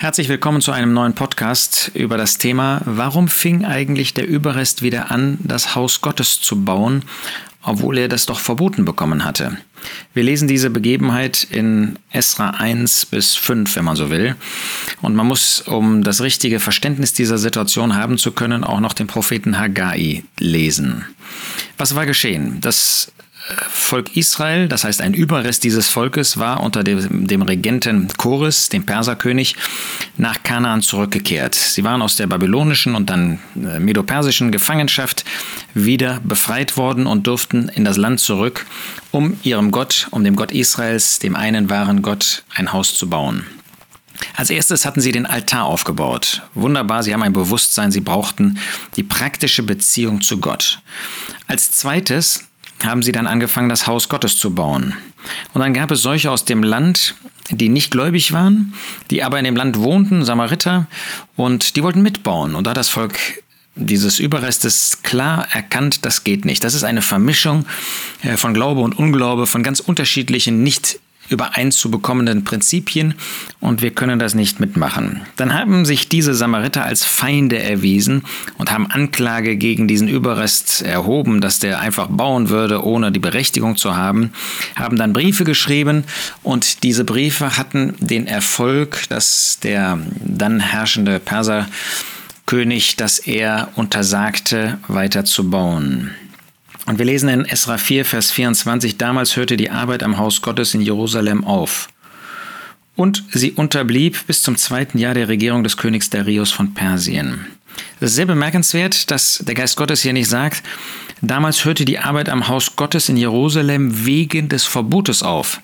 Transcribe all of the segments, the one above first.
Herzlich willkommen zu einem neuen Podcast über das Thema, warum fing eigentlich der Überrest wieder an, das Haus Gottes zu bauen, obwohl er das doch verboten bekommen hatte. Wir lesen diese Begebenheit in Esra 1 bis 5, wenn man so will. Und man muss, um das richtige Verständnis dieser Situation haben zu können, auch noch den Propheten Haggai lesen. Was war geschehen? Das Volk Israel, das heißt ein Überrest dieses Volkes, war unter dem, dem Regenten Chores, dem Perserkönig, nach Kanaan zurückgekehrt. Sie waren aus der babylonischen und dann äh, medopersischen Gefangenschaft wieder befreit worden und durften in das Land zurück, um ihrem Gott, um dem Gott Israels, dem einen wahren Gott, ein Haus zu bauen. Als erstes hatten sie den Altar aufgebaut. Wunderbar, sie haben ein Bewusstsein, sie brauchten die praktische Beziehung zu Gott. Als zweites haben sie dann angefangen, das Haus Gottes zu bauen. Und dann gab es solche aus dem Land, die nicht gläubig waren, die aber in dem Land wohnten, Samariter, und die wollten mitbauen. Und da das Volk dieses Überrestes klar erkannt, das geht nicht. Das ist eine Vermischung äh, von Glaube und Unglaube, von ganz unterschiedlichen, nicht übereinzubekommenden Prinzipien und wir können das nicht mitmachen. Dann haben sich diese Samariter als Feinde erwiesen und haben Anklage gegen diesen Überrest erhoben, dass der einfach bauen würde, ohne die Berechtigung zu haben, haben dann Briefe geschrieben und diese Briefe hatten den Erfolg, dass der dann herrschende Perserkönig, dass er untersagte, weiter zu bauen. Und wir lesen in Esra 4, Vers 24, damals hörte die Arbeit am Haus Gottes in Jerusalem auf. Und sie unterblieb bis zum zweiten Jahr der Regierung des Königs Darius von Persien. Es ist sehr bemerkenswert, dass der Geist Gottes hier nicht sagt, damals hörte die Arbeit am Haus Gottes in Jerusalem wegen des Verbotes auf.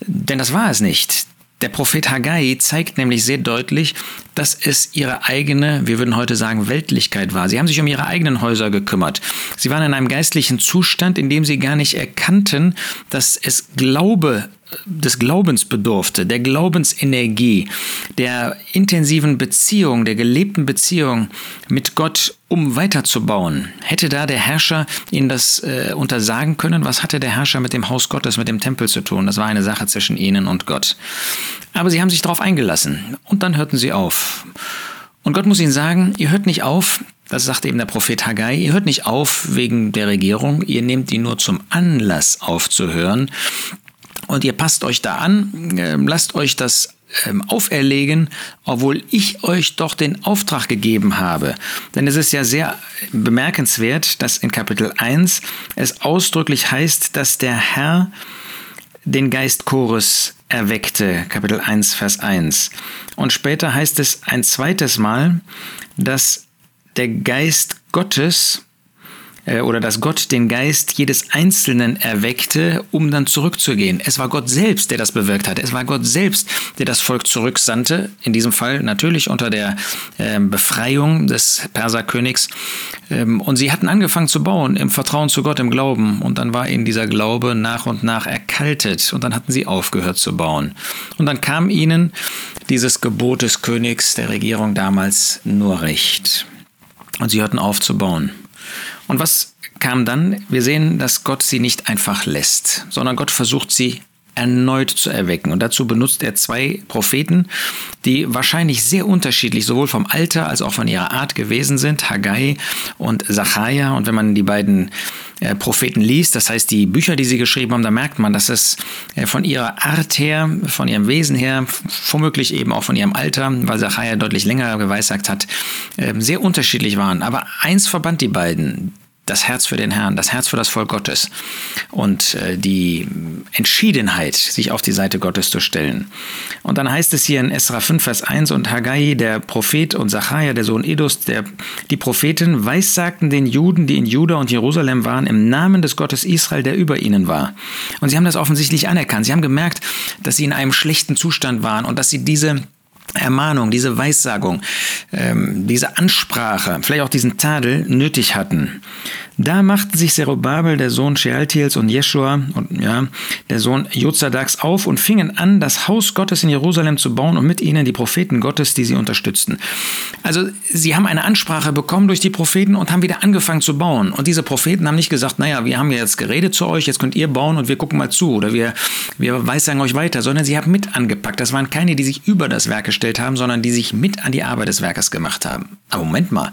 Denn das war es nicht. Der Prophet Haggai zeigt nämlich sehr deutlich, dass es ihre eigene, wir würden heute sagen, Weltlichkeit war. Sie haben sich um ihre eigenen Häuser gekümmert. Sie waren in einem geistlichen Zustand, in dem sie gar nicht erkannten, dass es Glaube des Glaubens bedurfte, der Glaubensenergie, der intensiven Beziehung, der gelebten Beziehung mit Gott, um weiterzubauen. Hätte da der Herrscher ihnen das äh, untersagen können? Was hatte der Herrscher mit dem Haus Gottes, mit dem Tempel zu tun? Das war eine Sache zwischen ihnen und Gott. Aber sie haben sich darauf eingelassen und dann hörten sie auf. Und Gott muss ihnen sagen, ihr hört nicht auf, das sagt eben der Prophet Haggai, ihr hört nicht auf wegen der Regierung, ihr nehmt die nur zum Anlass aufzuhören, und ihr passt euch da an, ähm, lasst euch das ähm, auferlegen, obwohl ich euch doch den Auftrag gegeben habe. Denn es ist ja sehr bemerkenswert, dass in Kapitel 1 es ausdrücklich heißt, dass der Herr den Geist Chores erweckte, Kapitel 1, Vers 1. Und später heißt es ein zweites Mal, dass der Geist Gottes oder dass Gott den Geist jedes Einzelnen erweckte, um dann zurückzugehen. Es war Gott selbst, der das bewirkt hat. Es war Gott selbst, der das Volk zurücksandte. In diesem Fall natürlich unter der ähm, Befreiung des Perserkönigs. Ähm, und sie hatten angefangen zu bauen im Vertrauen zu Gott, im Glauben. Und dann war ihnen dieser Glaube nach und nach erkaltet. Und dann hatten sie aufgehört zu bauen. Und dann kam ihnen dieses Gebot des Königs, der Regierung damals, nur recht. Und sie hörten auf zu bauen. Und was kam dann? Wir sehen, dass Gott sie nicht einfach lässt, sondern Gott versucht sie erneut zu erwecken. Und dazu benutzt er zwei Propheten, die wahrscheinlich sehr unterschiedlich, sowohl vom Alter als auch von ihrer Art gewesen sind, Haggai und Zachariah. Und wenn man die beiden äh, Propheten liest, das heißt die Bücher, die sie geschrieben haben, da merkt man, dass es äh, von ihrer Art her, von ihrem Wesen her, womöglich eben auch von ihrem Alter, weil Zachariah deutlich länger geweissagt hat, äh, sehr unterschiedlich waren. Aber eins verband die beiden das Herz für den Herrn, das Herz für das Volk Gottes und äh, die Entschiedenheit, sich auf die Seite Gottes zu stellen. Und dann heißt es hier in Esra 5, Vers 1, und Haggai, der Prophet, und Zachariah, der Sohn Edus, der, die Propheten, weissagten den Juden, die in Juda und Jerusalem waren, im Namen des Gottes Israel, der über ihnen war. Und sie haben das offensichtlich anerkannt. Sie haben gemerkt, dass sie in einem schlechten Zustand waren und dass sie diese Ermahnung, diese Weissagung, ähm, diese Ansprache, vielleicht auch diesen Tadel nötig hatten. Da machten sich Zerubabel, der Sohn Shealtiels und Jeschua, und, ja, der Sohn Jozadaks, auf und fingen an, das Haus Gottes in Jerusalem zu bauen und mit ihnen die Propheten Gottes, die sie unterstützten. Also sie haben eine Ansprache bekommen durch die Propheten und haben wieder angefangen zu bauen. Und diese Propheten haben nicht gesagt, naja, wir haben jetzt geredet zu euch, jetzt könnt ihr bauen und wir gucken mal zu oder wir, wir weissagen euch weiter, sondern sie haben mit angepackt. Das waren keine, die sich über das Werk gestellt haben, sondern die sich mit an die Arbeit des Werkes gemacht haben. Aber Moment mal,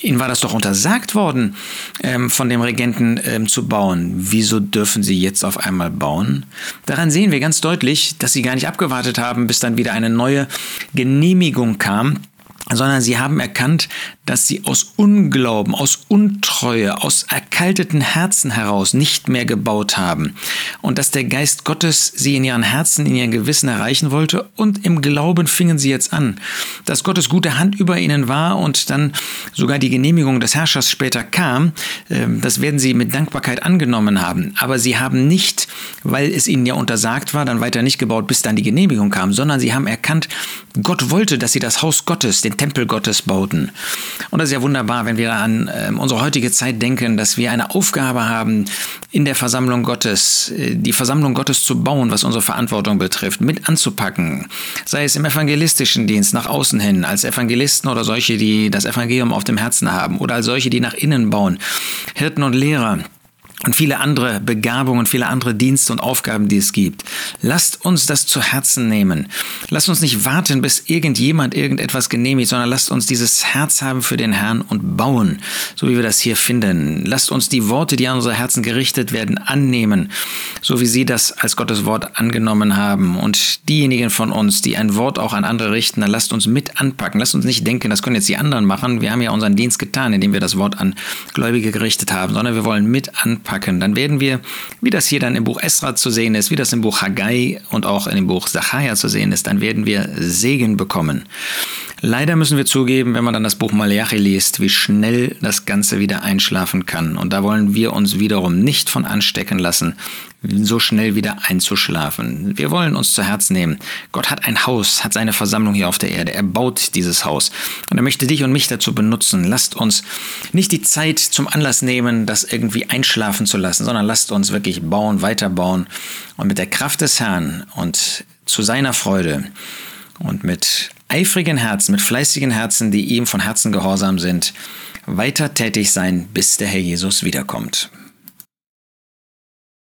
Ihnen war das doch untersagt worden, ähm, von dem Regenten ähm, zu bauen. Wieso dürfen Sie jetzt auf einmal bauen? Daran sehen wir ganz deutlich, dass Sie gar nicht abgewartet haben, bis dann wieder eine neue Genehmigung kam sondern sie haben erkannt, dass sie aus Unglauben, aus Untreue, aus erkalteten Herzen heraus nicht mehr gebaut haben. Und dass der Geist Gottes sie in ihren Herzen, in ihren Gewissen erreichen wollte. Und im Glauben fingen sie jetzt an, dass Gottes gute Hand über ihnen war und dann sogar die Genehmigung des Herrschers später kam, ähm, das werden sie mit Dankbarkeit angenommen haben, aber sie haben nicht, weil es ihnen ja untersagt war, dann weiter nicht gebaut, bis dann die Genehmigung kam, sondern sie haben erkannt, Gott wollte, dass sie das Haus Gottes, den Tempel Gottes bauten. Und das ist ja wunderbar, wenn wir an äh, unsere heutige Zeit denken, dass wir eine Aufgabe haben, in der Versammlung Gottes, äh, die Versammlung Gottes zu bauen, was unsere Verantwortung betrifft, mit anzupacken. Sei es im evangelistischen Dienst nach außen hin, als Evangelisten oder solche, die das Evangelium auf dem Herzen haben, oder als solche, die nach innen bauen, Hirten und Lehrer und viele andere Begabungen, viele andere Dienste und Aufgaben, die es gibt. Lasst uns das zu Herzen nehmen. Lasst uns nicht warten, bis irgendjemand irgendetwas genehmigt, sondern lasst uns dieses Herz haben für den Herrn und bauen, so wie wir das hier finden. Lasst uns die Worte, die an unser Herzen gerichtet werden, annehmen, so wie Sie das als Gottes Wort angenommen haben. Und diejenigen von uns, die ein Wort auch an andere richten, dann lasst uns mit anpacken. Lasst uns nicht denken, das können jetzt die anderen machen. Wir haben ja unseren Dienst getan, indem wir das Wort an Gläubige gerichtet haben, sondern wir wollen mit anpacken packen, dann werden wir, wie das hier dann im Buch Esra zu sehen ist, wie das im Buch Haggai und auch in dem Buch Sacharja zu sehen ist, dann werden wir Segen bekommen. Leider müssen wir zugeben, wenn man dann das Buch Malachi liest, wie schnell das Ganze wieder einschlafen kann. Und da wollen wir uns wiederum nicht von anstecken lassen, so schnell wieder einzuschlafen. Wir wollen uns zu Herz nehmen. Gott hat ein Haus, hat seine Versammlung hier auf der Erde. Er baut dieses Haus. Und er möchte dich und mich dazu benutzen. Lasst uns nicht die Zeit zum Anlass nehmen, das irgendwie einschlafen zu lassen, sondern lasst uns wirklich bauen, weiterbauen und mit der Kraft des Herrn und zu seiner Freude und mit eifrigen Herzen, mit fleißigen Herzen, die ihm von Herzen gehorsam sind, weiter tätig sein, bis der Herr Jesus wiederkommt.